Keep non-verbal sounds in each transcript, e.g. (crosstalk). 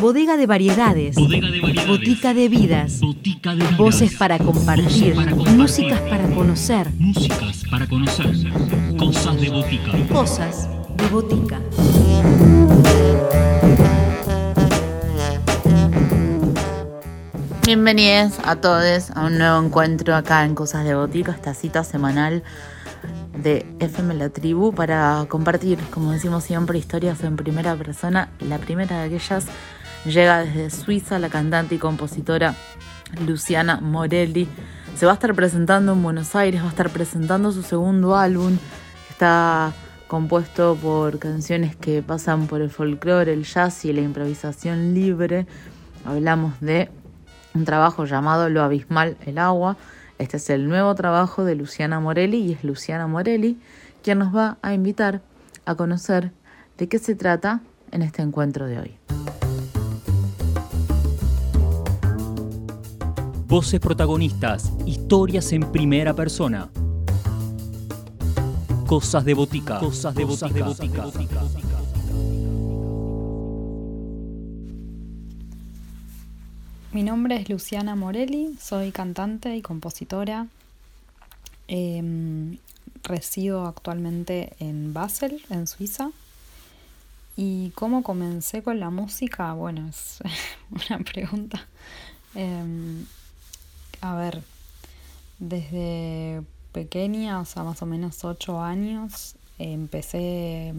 Bodega de variedades. Bodega de variedades. Botica de vidas. Botica de vidas. Voces para compartir. Voces para compartir. Músicas para conocer. Músicas para conocer. Cosas de botica. Cosas de botica. Bienvenidos a todos a un nuevo encuentro acá en Cosas de Botica, esta cita semanal de FM La Tribu para compartir, como decimos siempre, historias en primera persona. La primera de aquellas llega desde Suiza la cantante y compositora Luciana Morelli. Se va a estar presentando en Buenos Aires, va a estar presentando su segundo álbum. Está compuesto por canciones que pasan por el folclore, el jazz y la improvisación libre. Hablamos de un trabajo llamado Lo Abismal, el agua. Este es el nuevo trabajo de Luciana Morelli y es Luciana Morelli quien nos va a invitar a conocer de qué se trata en este encuentro de hoy. Voces protagonistas. Historias en primera persona. Cosas de botica. Cosas de botica. Mi nombre es Luciana Morelli, soy cantante y compositora. Em, resido actualmente en Basel, en Suiza. ¿Y cómo comencé con la música? Bueno, es (laughs) una pregunta. Em, a ver, desde pequeña, o sea, más o menos ocho años, empecé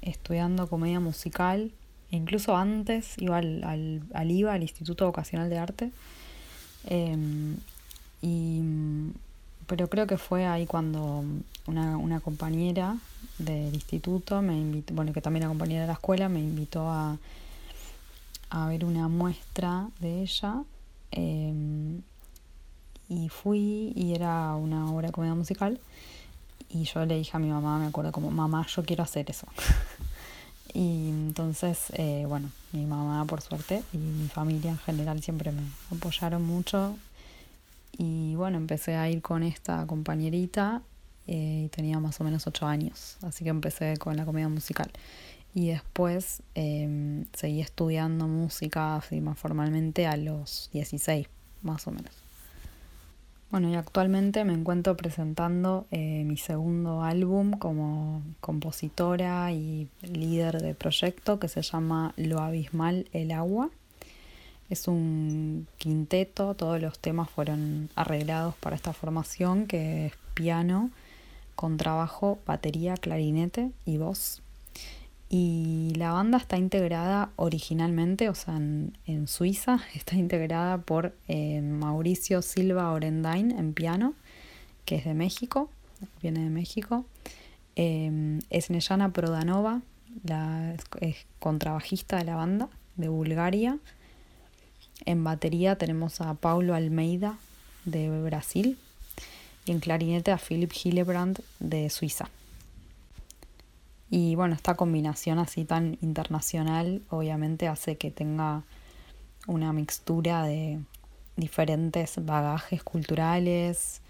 estudiando comedia musical incluso antes iba al, al, al IVA, al Instituto Vocacional de Arte. Em, y, pero creo que fue ahí cuando una, una compañera del instituto me invitó, bueno, que también era compañera de la escuela, me invitó a, a ver una muestra de ella. Em, y fui y era una obra de comedia musical. Y yo le dije a mi mamá, me acuerdo como, mamá, yo quiero hacer eso. (laughs) Y entonces, eh, bueno, mi mamá por suerte y mi familia en general siempre me apoyaron mucho. Y bueno, empecé a ir con esta compañerita eh, y tenía más o menos ocho años, así que empecé con la comedia musical. Y después eh, seguí estudiando música así más formalmente a los 16, más o menos. Bueno, y actualmente me encuentro presentando eh, mi segundo álbum como compositora y líder de proyecto que se llama Lo Abismal, el Agua. Es un quinteto, todos los temas fueron arreglados para esta formación que es piano, contrabajo, batería, clarinete y voz. Y la banda está integrada originalmente, o sea, en, Suiza, (laughs) está integrada por eh, Mauricio Silva Orendain en piano, que es de México, viene de México. Eh, Snejana Prodanova, la, es contrabajista de la banda, de Bulgaria. En batería tenemos a Paulo Almeida, de Brasil. Y en clarinete a Philip Hillebrand, de Suiza. Y bueno, esta combinación así tan internacional obviamente hace que tenga una mixtura de diferentes bagajes culturales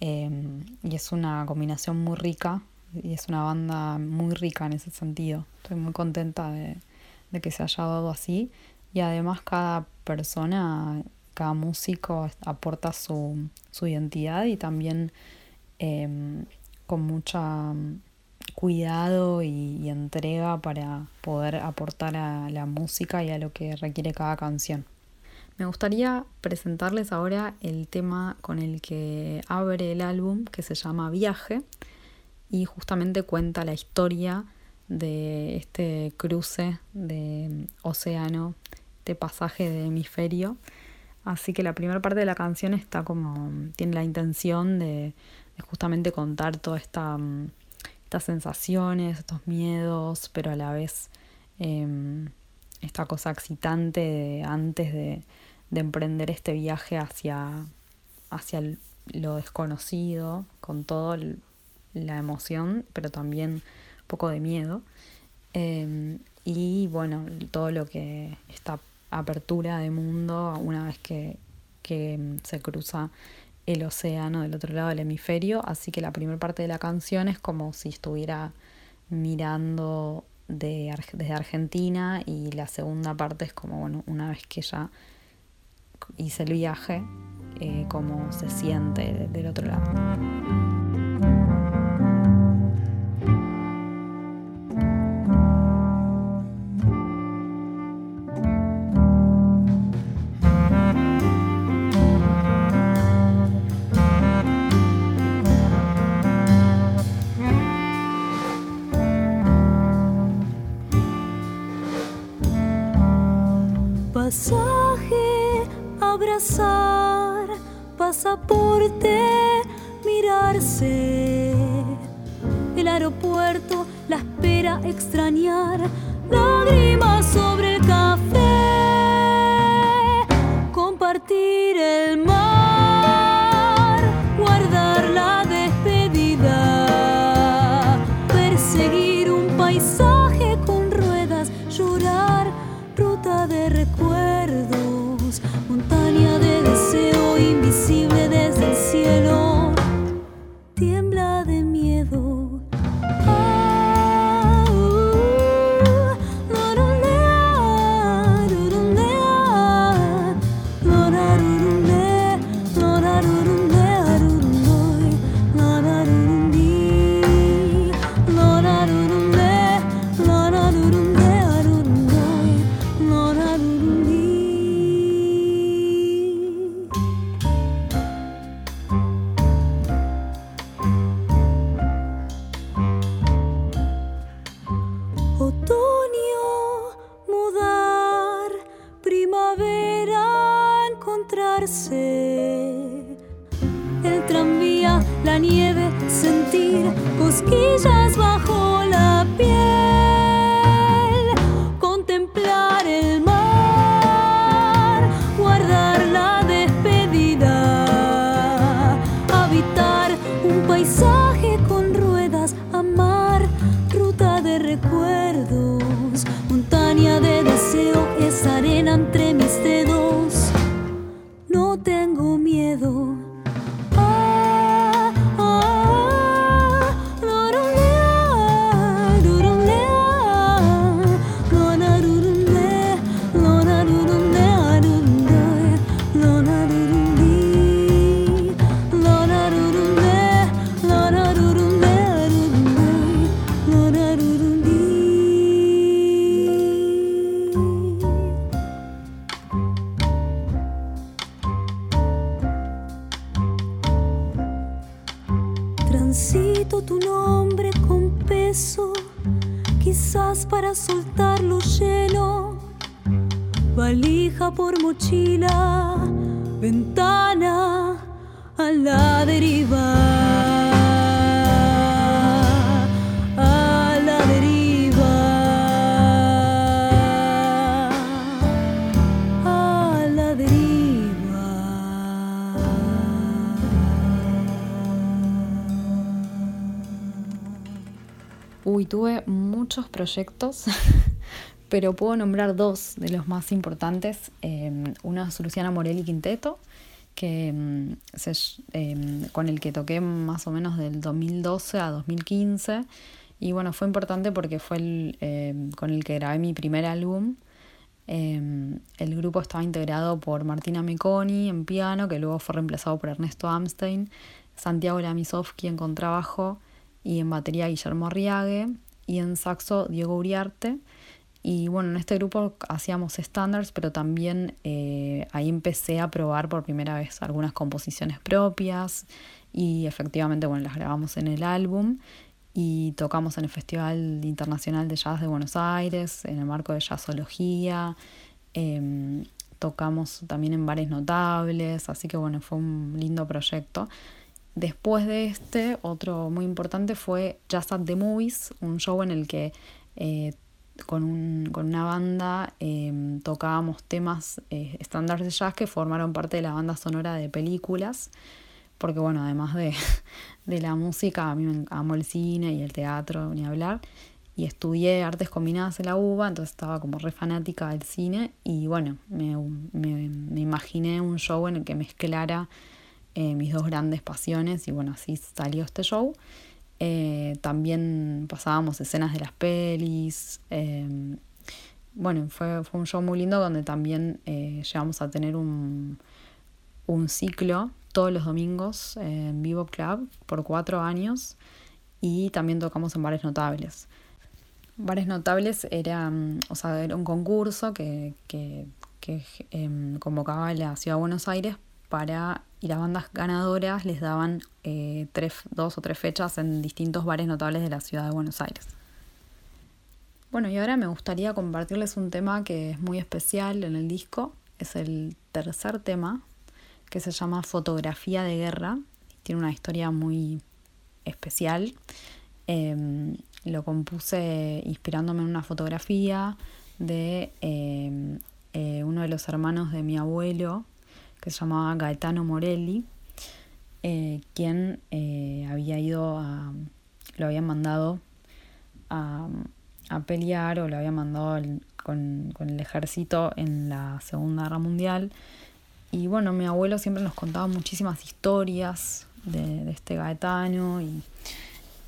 em, y es una combinación muy rica y es una banda muy rica en ese sentido. Estoy muy contenta de, que se haya dado así y además cada persona, cada músico aporta su, su identidad y también em, con mucha cuidado y, entrega para poder aportar a la música y a lo que requiere cada canción. Me gustaría presentarles ahora el tema con el que abre el álbum, que se llama Viaje, y justamente cuenta la historia de este cruce de océano, de pasaje de hemisferio. Así que la primera parte de la canción está como, tiene la intención de, de justamente contar toda esta mm, estas sensaciones, estos miedos, pero a la vez em, esta cosa excitante de, antes de, de, emprender este viaje hacia, hacia lo desconocido, con toda la emoción, pero también un poco de miedo. Em, y bueno, todo lo que esta apertura de mundo una vez que se cruza el océano del otro lado del hemisferio, así que la primera parte de la canción es como si estuviera mirando de, desde Argentina y la segunda parte es como, bueno, una vez que ya hice el viaje, eh, cómo se siente del otro lado. recuerdo. Por mochila, ventana a la deriva. Uy, tuve muchos proyectos, (laughs) pero puedo nombrar dos de los más importantes. Eh, una es Luciana Morelli Quinteto, que, mm, eh, con el que toqué más o menos del 2012 a 2015. Y bueno, fue importante porque fue el, eh, con el que grabé mi primer álbum. Eh, el grupo estaba integrado por Martina Meconi en piano, que luego fue reemplazado por Ernesto Amstein, Santiago Lamisovsky en contrabajo y en batería Guillermo Arriague y en saxo Diego Uriarte. Y bueno, en este grupo hacíamos estándares, pero también eh, ahí empecé a probar por primera vez algunas composiciones propias y efectivamente, bueno, las grabamos en el álbum y tocamos en el Festival Internacional de Jazz de Buenos Aires, en el marco de Jazzología, em, tocamos también en bares notables, así que bueno, fue un lindo proyecto. Después de este, otro muy importante fue Jazz at the Movies, un show en el que eh, con, un- con una banda em, tocábamos temas eh, estándares de jazz que formaron parte de la banda sonora de películas porque bueno, además de, (laughs) de la música, a mí me amo el cine y el teatro, ni hablar, y estudié artes combinadas en la UBA, entonces estaba como re fanática del cine, y bueno, me, me- me imaginé un show en el que mezclara eh, mis dos grandes pasiones, y bueno, así salió este show. Eh, también pasábamos escenas de las pelis. eh, bueno, fue, fue un show muy lindo donde también eh, llegamos a tener un, un ciclo todos los domingos en Vivo Club por cuatro años y también tocamos en bares notables. Bares Notables era, o sea, era un concurso que, que, que, convocaba la Ciudad de Buenos Aires para, y las bandas ganadoras les daban eh, tres, dos o tres fechas en distintos bares notables de la Ciudad de Buenos Aires. Bueno, y ahora me gustaría compartirles un tema que es muy especial en el disco. Es el tercer tema, que se llama Fotografía de Guerra. Tiene una historia muy especial. Em, lo compuse inspirándome en una fotografía de em, eh, uno de los hermanos de mi abuelo, que se llamaba Gaetano Morelli, eh, quien eh, había ido a. lo habían mandado a, a pelear o lo había mandado con, con el ejército en la Segunda Guerra Mundial. Y bueno, mi abuelo siempre nos contaba muchísimas historias de, de este Gaetano y,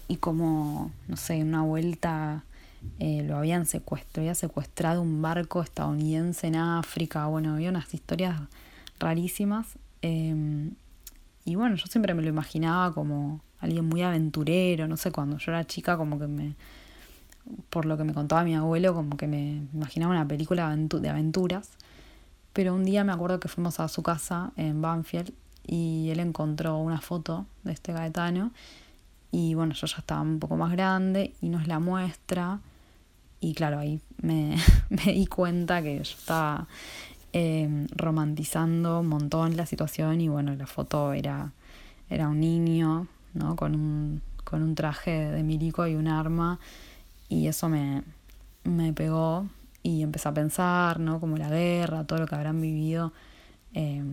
y como, no sé, en una vuelta eh, lo habían secuestrado, había secuestrado un barco estadounidense en África, bueno, había unas historias rarísimas. eh, y bueno, yo siempre me lo imaginaba como alguien muy aventurero, no sé, cuando yo era chica como que me, por lo que me contaba mi abuelo, como que me imaginaba una película de aventuras. Pero un día me acuerdo que fuimos a su casa en Banfield y él encontró una foto de este Gaetano y bueno, yo ya estaba un poco más grande y nos la muestra y claro, ahí me, (laughs) me di cuenta que yo estaba eh, romantizando un montón la situación y bueno, la foto era, era un niño, ¿no? Con un, con un traje de milico y un arma y eso me, me pegó y empecé a pensar, ¿no? Como la guerra, todo lo que habrán vivido eh,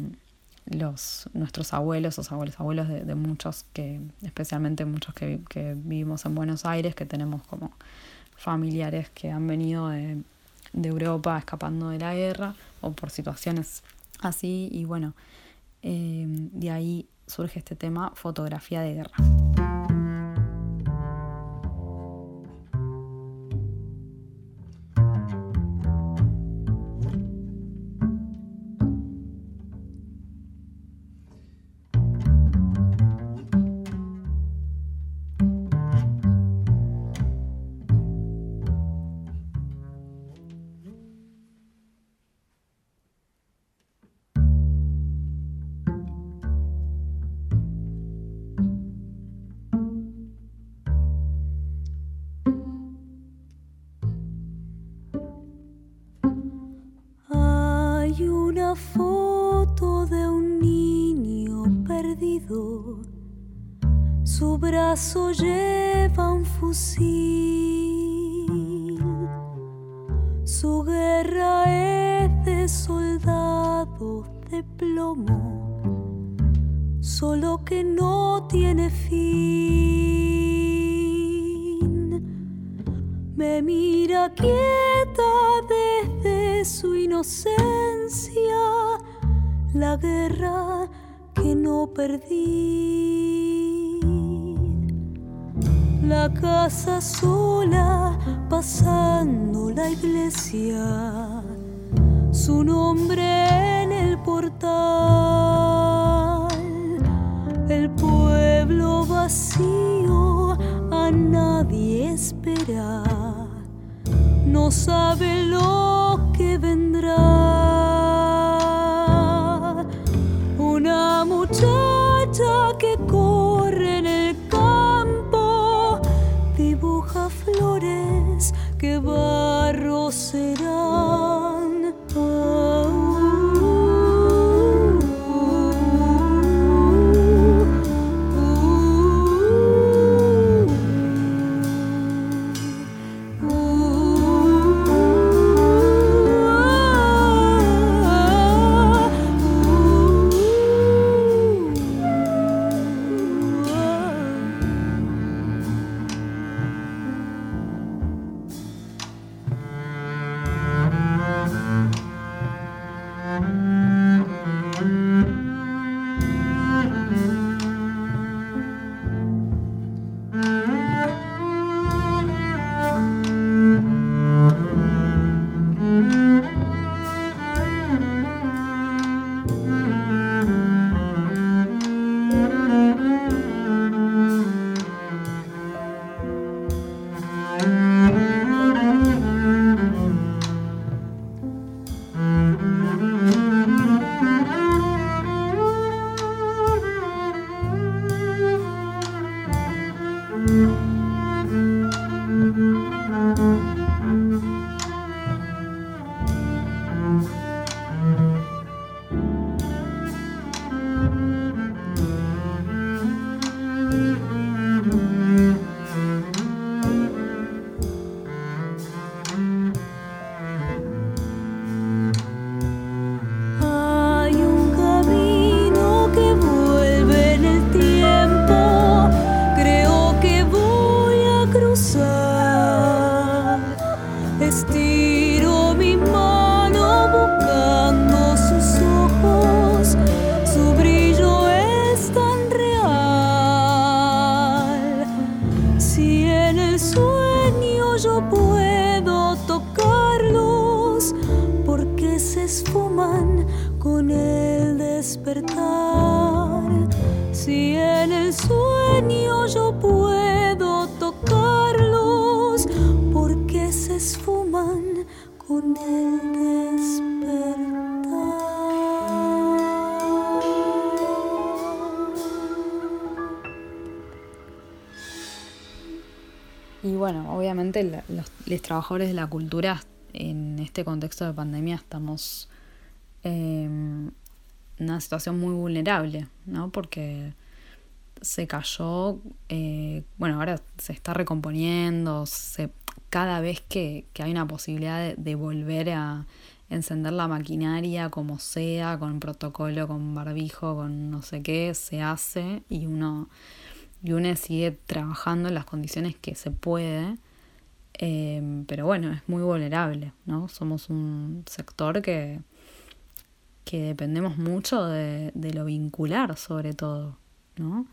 los, nuestros abuelos, los abuelos, abuelos de, muchos, que especialmente muchos que, que vivimos en Buenos Aires, que tenemos como familiares que han venido de, de Europa escapando de la guerra o por situaciones así y bueno, eh, de ahí surge este tema, fotografía de guerra. Su brazo lleva un fusil. Su guerra es de soldados de plomo, solo que no tiene fin. Me mira quieta desde su inocencia, la guerra que no perdí. La casa sola pasando la iglesia, su nombre en el portal, el pueblo vacío a nadie espera, no sabe lo que vendrá. Despertar. Si en el sueño yo puedo tocarlos, porque se esfuman con el despertar. Y bueno, obviamente los, los trabajadores de la cultura en este contexto de pandemia estamos en una situación muy vulnerable, ¿no? Porque se cayó, eh, bueno, ahora se está recomponiendo, se, cada vez que, que hay una posibilidad de, volver a encender la maquinaria como sea, con protocolo, con barbijo, con no sé qué, se hace y uno, y uno sigue trabajando en las condiciones que se puede. eh, pero bueno, es muy vulnerable, ¿no? Somos un sector que, que dependemos mucho de, de lo vincular sobre todo, ¿no?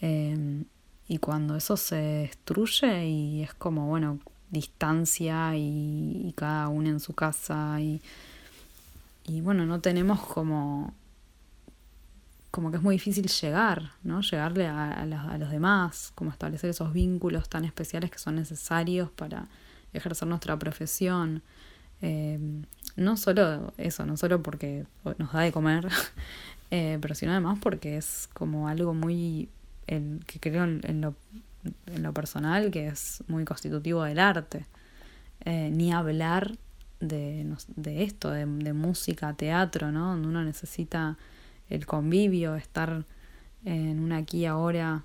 Eh, y cuando eso se destruye y es como, bueno, distancia y, cada uno en su casa y, y bueno, no tenemos como, como que es muy difícil llegar, ¿no? Llegarle a, a los demás, como establecer esos vínculos tan especiales que son necesarios para ejercer nuestra profesión. Eh, no solo eso, no solo porque nos da de comer, (laughs) eh, pero sino además porque es como algo muy, que creo en, lo, en lo personal, que es muy constitutivo del arte. Eh, ni hablar de, de esto, de, de música, teatro, ¿no? Donde uno necesita el convivio, estar en un aquí ahora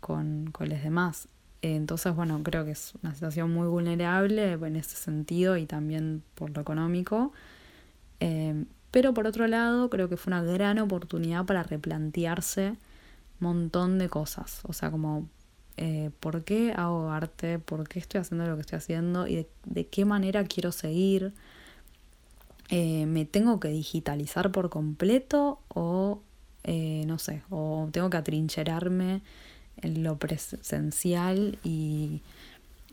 con, con los demás. Entonces, bueno, creo que es una situación muy vulnerable en ese sentido y también por lo económico. Eh, pero por otro lado, creo que fue una gran oportunidad para replantearse un montón de cosas. O sea, como, eh, ¿por qué hago arte? ¿Por qué estoy haciendo lo que estoy haciendo? ¿Y de, de qué manera quiero seguir? Eh, ¿Me tengo que digitalizar por completo? O, eh, no sé, o tengo que atrincherarme en lo presencial y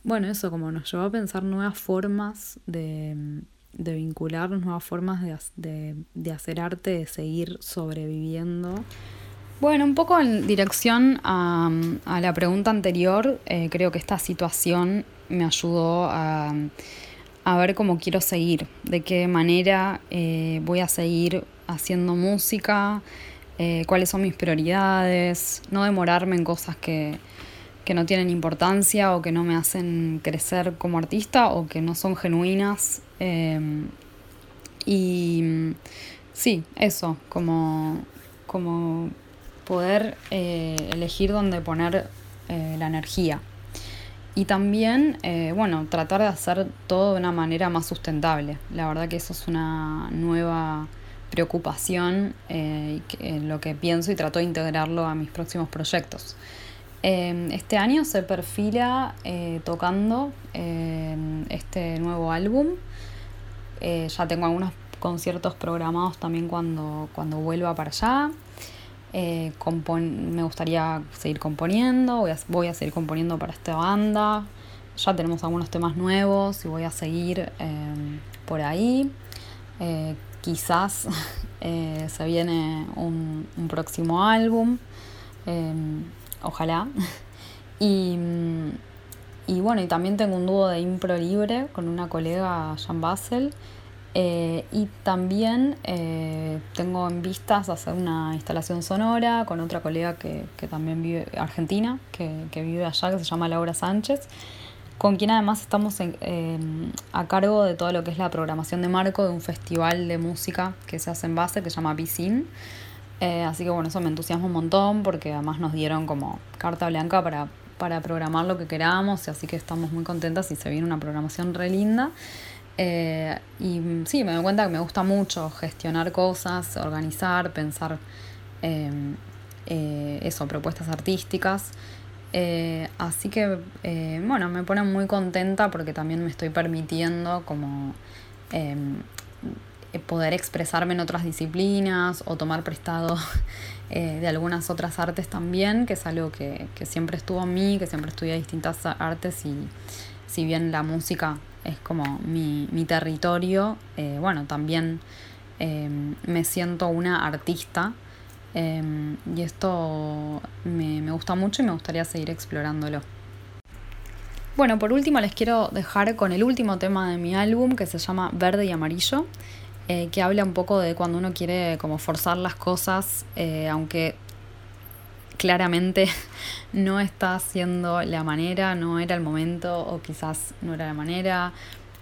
bueno, eso como nos llevó a pensar nuevas formas de, de vincularnos, nuevas formas de, de, de hacer arte, de seguir sobreviviendo. Bueno, un poco en dirección a, a la pregunta anterior, eh, creo que esta situación me ayudó a, a ver cómo quiero seguir, de qué manera eh, voy a seguir haciendo música, eh, cuáles son mis prioridades, no demorarme en cosas que, que no tienen importancia o que no me hacen crecer como artista o que no son genuinas. eh, y sí, eso, como, como poder eh, elegir dónde poner eh, la energía. Y también, bueno, tratar de hacer todo de una manera más sustentable. La verdad que eso es una nueva preocupación eh, y que- en lo que pienso y trato de integrarlo a mis próximos proyectos. Eh, este año se perfila eh, tocando eh, este nuevo álbum. Eh, ya tengo algunos conciertos programados también cuando, cuando vuelva para allá. Eh, me gustaría seguir componiendo, voy a, voy a seguir componiendo para esta banda. Ya tenemos algunos temas nuevos y voy a seguir eh, por ahí. Eh, quizás (laughs) eh, se viene un, un próximo álbum. eh, ojalá. (laughs) Y, y bueno, y también tengo un dúo de impro libre con una colega, Jan Basel. Eh, y también eh, tengo en vistas hacer una instalación sonora con otra colega que, que también vive, argentina, que, que vive allá, que se llama Laura Sánchez, con quien además estamos a cargo de todo lo que es la programación de marco de un festival de música que se hace en base, que se llama Piscin. Eh, así que bueno, eso me entusiasma un montón porque además nos dieron como carta blanca para, para programar lo que queramos, así que estamos muy contentas y se viene una programación re linda. Eh, y mm, sí, me doy cuenta que me gusta mucho gestionar cosas, organizar, pensar eh, eh, eso, propuestas artísticas. Eh, así que, eh, bueno, me pone muy contenta porque también me estoy permitiendo como em, poder expresarme en otras disciplinas o tomar prestado (laughs) de algunas otras artes también, que es algo que, que siempre estuvo en mí, que siempre estudié distintas artes y si bien la música es como mi, mi territorio, bueno, también em, me siento una artista Em, y esto me, gusta mucho y me gustaría seguir explorándolo. Bueno, por último les quiero dejar con el último tema de mi álbum que se llama Verde y Amarillo, eh, que habla un poco de cuando uno quiere como forzar las cosas, eh, aunque claramente (laughs) no está siendo la manera, no era el momento o quizás no era la manera,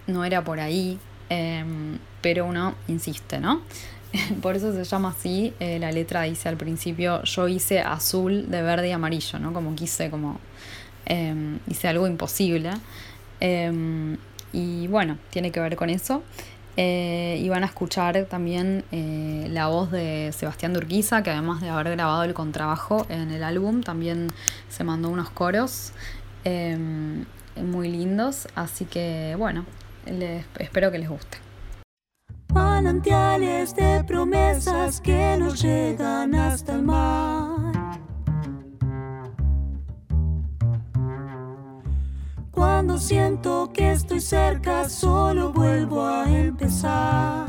no era por ahí, em, pero uno insiste, ¿no? (laughs) Por eso se llama así. Eh, la letra dice al principio, yo hice azul de verde y amarillo, ¿no? Como quise, como em, hice algo imposible. Em, y bueno, tiene que ver con eso. Eh, y van a escuchar también eh, la voz de Sebastián Durquiza, que además de haber grabado el contrabajo en el álbum, también se mandó unos coros em, muy lindos. Así que bueno, les, espero que les guste manantiales de promesas que nos llegan hasta el mar. Cuando siento que estoy cerca, solo vuelvo a empezar.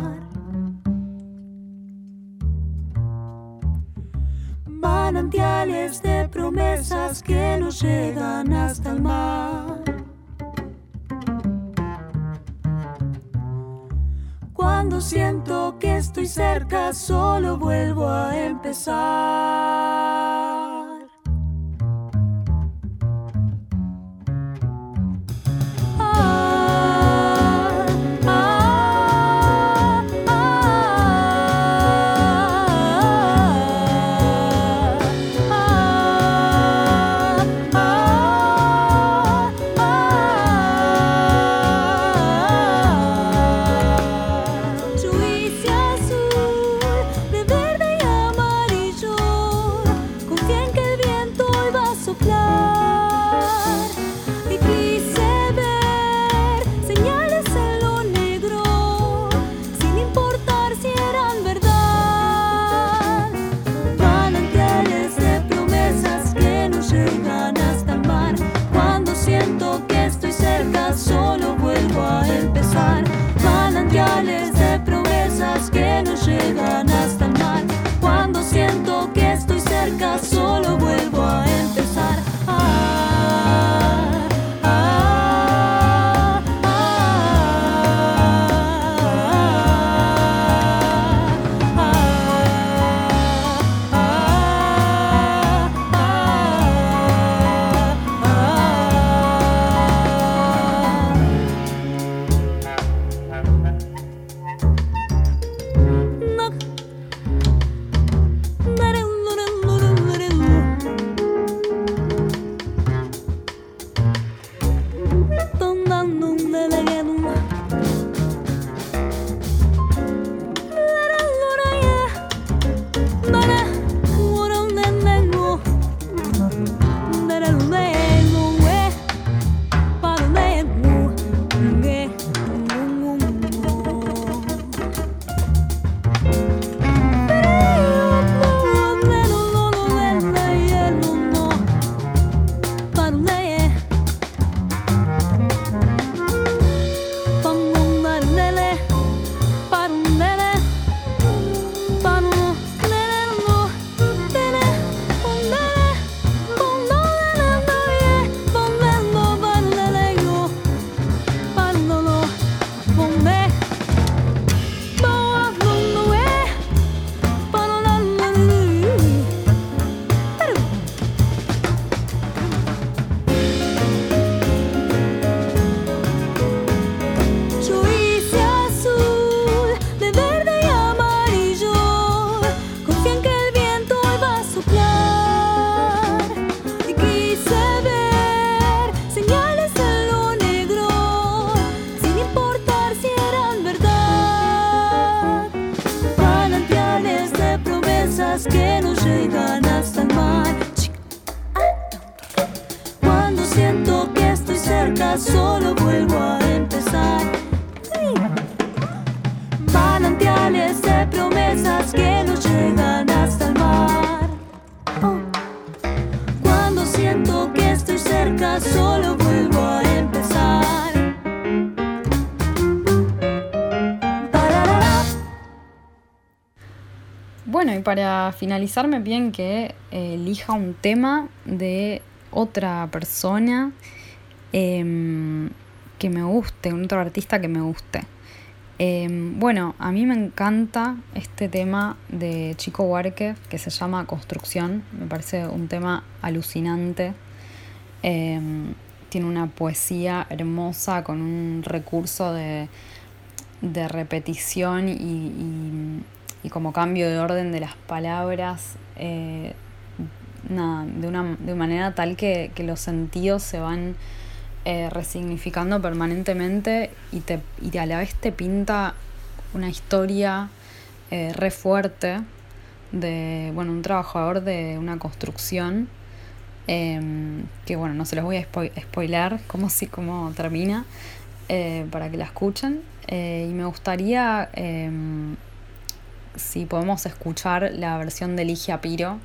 Manantiales de promesas que nos llegan hasta el mar. Cuando siento que estoy cerca, solo vuelvo a empezar. Bueno, y para finalizar me piden que eh, elija un tema de otra persona em, que me guste, un otro artista que me guste. Em, bueno, a mí me encanta este tema de Chico Huarque que se llama Construcción. Me parece un tema alucinante. Em, tiene una poesía hermosa con un recurso de, de repetición y, y, como cambio de orden de las palabras. Eh, de una de manera tal que, que los sentidos se van eh, resignificando permanentemente y, te, y a la vez te pinta una historia eh, re fuerte de bueno, un trabajador de una construcción em, que bueno, no se los voy a spoiler cómo, si, cómo termina eh, para que la escuchen y me gustaría em, si podemos escuchar la versión de Ligia Piro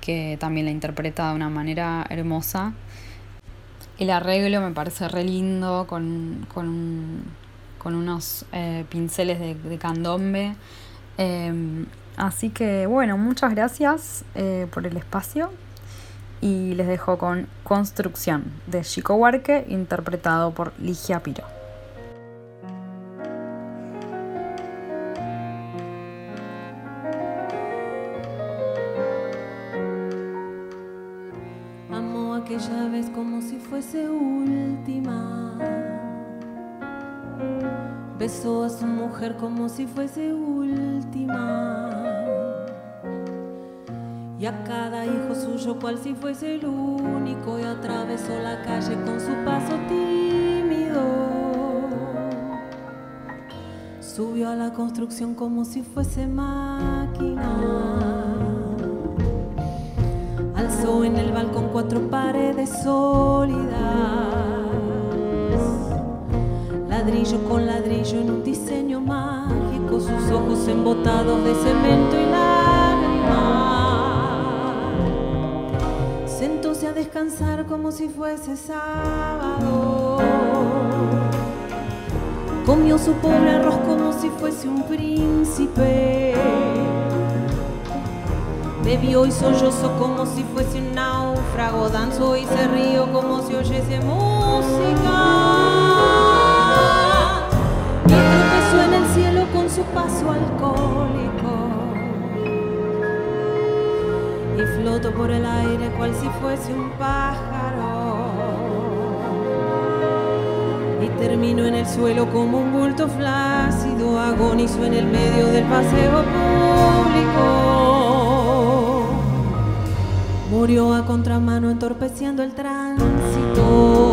que también la interpreta de una manera hermosa el arreglo me parece re lindo, con, unos eh, pinceles de, candombe. Em, así que bueno, muchas gracias eh, por el espacio y les dejo con Construcción de Chico Huarque, interpretado por Ligia Piro. Si fuese última. Y a cada hijo suyo cual si fuese el único y atravesó la calle con su paso tímido. Subió a la construcción como si fuese máquina. Alzó en el balcón cuatro paredes sólidas ladrillo con ladrillo en un diseño sus ojos embotados de cemento y lágrimas. Sentóse a descansar como si fuese sábado. Comió su pobre arroz como si fuese un príncipe. Bebió y sollozó como si fuese un náufrago. Danzó y se rió como si oyese música su paso alcohólico y floto por el aire cual si fuese un pájaro. Y termino en el suelo como un bulto flácido agonizo en el medio del paseo público. Murió a contramano entorpeciendo el tránsito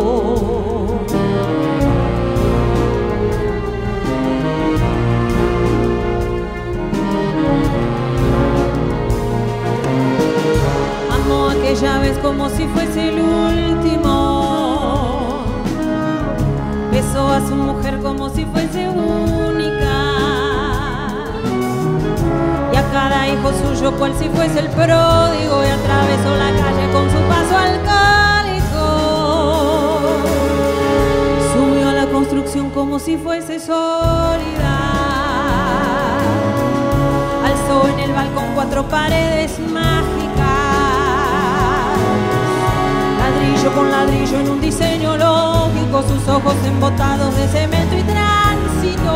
aquella vez como si fuese el último. Besó a su mujer como si fuese única. Y a cada hijo suyo cual si fuese el pródigo y atravesó la calle con su paso alcohólico. Subió a la construcción como si fuese sólida. Alzó en el balcón cuatro paredes mágicas ladrillo con ladrillo en un diseño lógico, sus ojos embotados de cemento y tránsito.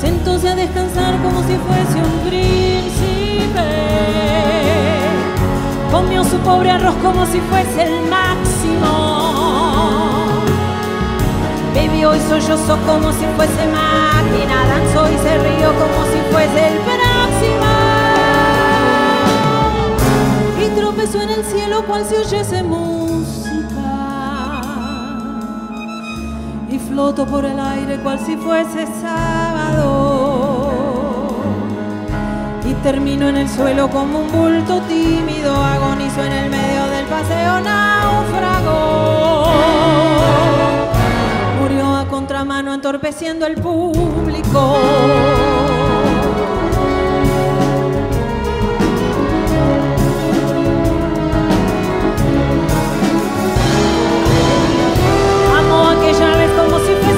Sentóse a descansar como si fuese un príncipe. Comió su pobre arroz como si fuese el máximo. Bebió y sollozó como si fuese máquina, danzó y se rió como si fuese el próximo. Tropezó en el cielo cual si oyese música. Y floto por el aire cual si fuese sábado. Y termino en el suelo como un bulto tímido agonizo en el medio del paseo náufrago. Murió a contramano entorpeciendo el público como